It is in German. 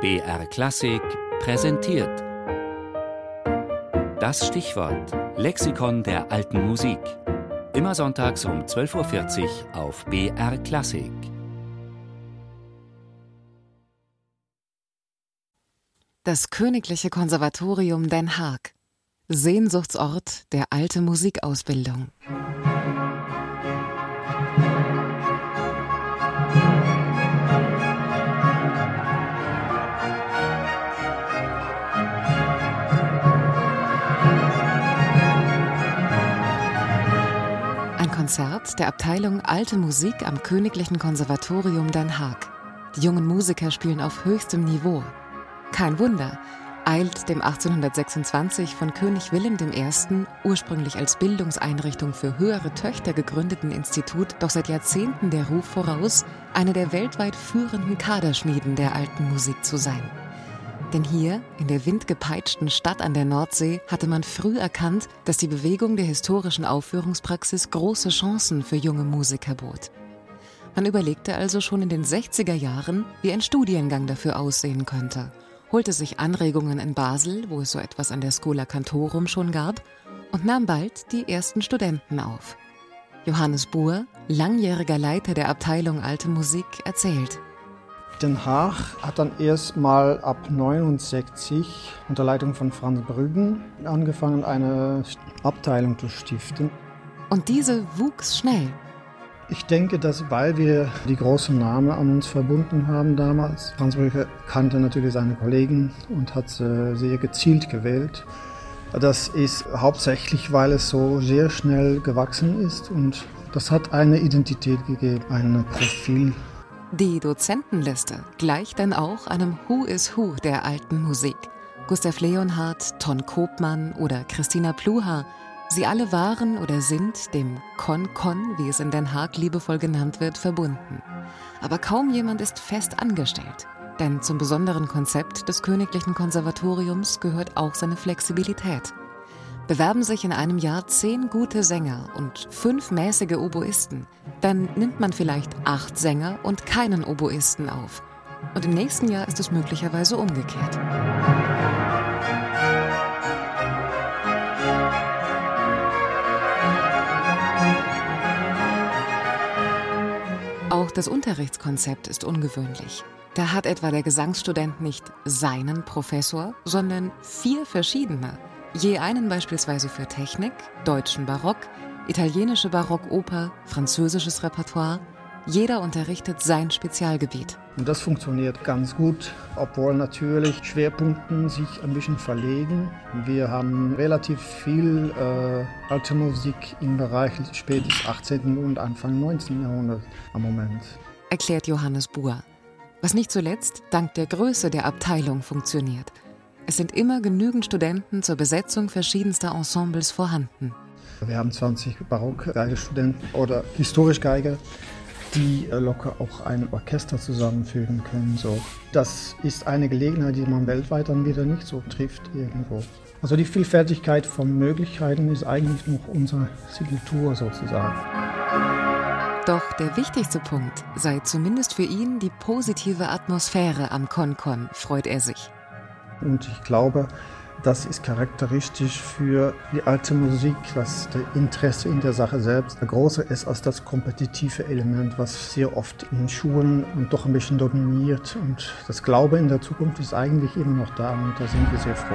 BR Klassik präsentiert. Das Stichwort Lexikon der alten Musik. Immer sonntags um 12.40 Uhr auf BR Klassik. Das Königliche Konservatorium Den Haag. Sehnsuchtsort der alte Musikausbildung. Konzert der Abteilung Alte Musik am Königlichen Konservatorium Den Haag. Die jungen Musiker spielen auf höchstem Niveau. Kein Wunder, eilt dem 1826 von König Wilhelm I., ursprünglich als Bildungseinrichtung für höhere Töchter gegründeten Institut, doch seit Jahrzehnten der Ruf voraus, eine der weltweit führenden Kaderschmieden der alten Musik zu sein. Denn hier, in der windgepeitschten Stadt an der Nordsee, hatte man früh erkannt, dass die Bewegung der historischen Aufführungspraxis große Chancen für junge Musiker bot. Man überlegte also schon in den 60er Jahren, wie ein Studiengang dafür aussehen könnte, holte sich Anregungen in Basel, wo es so etwas an der Schola Cantorum schon gab, und nahm bald die ersten Studenten auf. Johannes Buhr, langjähriger Leiter der Abteilung Alte Musik, erzählt. Den Haag hat dann erstmal ab 69 unter Leitung von Franz Brüggen angefangen, eine Abteilung zu stiften. Und diese wuchs schnell. Ich denke, dass weil wir die großen Namen an uns verbunden haben damals, Franz Brügge kannte natürlich seine Kollegen und hat sie sehr gezielt gewählt. Das ist hauptsächlich, weil es so sehr schnell gewachsen ist und das hat eine Identität gegeben, ein Profil die Dozentenliste gleicht dann auch einem Who is Who der alten Musik. Gustav Leonhardt, Ton Kopmann oder Christina Pluha, sie alle waren oder sind dem Con-Con, wie es in Den Haag liebevoll genannt wird, verbunden. Aber kaum jemand ist fest angestellt. Denn zum besonderen Konzept des Königlichen Konservatoriums gehört auch seine Flexibilität bewerben sich in einem Jahr zehn gute Sänger und fünf mäßige Oboisten, dann nimmt man vielleicht acht Sänger und keinen Oboisten auf. Und im nächsten Jahr ist es möglicherweise umgekehrt. Auch das Unterrichtskonzept ist ungewöhnlich. Da hat etwa der Gesangsstudent nicht seinen Professor, sondern vier verschiedene. Je einen beispielsweise für Technik, deutschen Barock, italienische Barockoper, französisches Repertoire. Jeder unterrichtet sein Spezialgebiet. Und das funktioniert ganz gut, obwohl natürlich Schwerpunkte sich ein bisschen verlegen. Wir haben relativ viel äh, alte Musik im Bereich spätes 18. und Anfang 19. Jahrhundert am Moment. Erklärt Johannes Buhr. Was nicht zuletzt dank der Größe der Abteilung funktioniert – es sind immer genügend Studenten zur Besetzung verschiedenster Ensembles vorhanden. Wir haben 20 Barockgeigestudenten oder Historischgeiger, die äh, locker auch ein Orchester zusammenfügen können. So. Das ist eine Gelegenheit, die man weltweit dann wieder nicht so trifft irgendwo. Also die Vielfältigkeit von Möglichkeiten ist eigentlich noch unsere Signatur sozusagen. Doch der wichtigste Punkt sei zumindest für ihn die positive Atmosphäre am Con-Con, freut er sich. Und ich glaube, das ist charakteristisch für die alte Musik, dass das Interesse in der Sache selbst größer ist als das kompetitive Element, was sehr oft in Schulen und doch ein bisschen dominiert. Und das Glaube in der Zukunft ist eigentlich immer noch da und da sind wir sehr froh.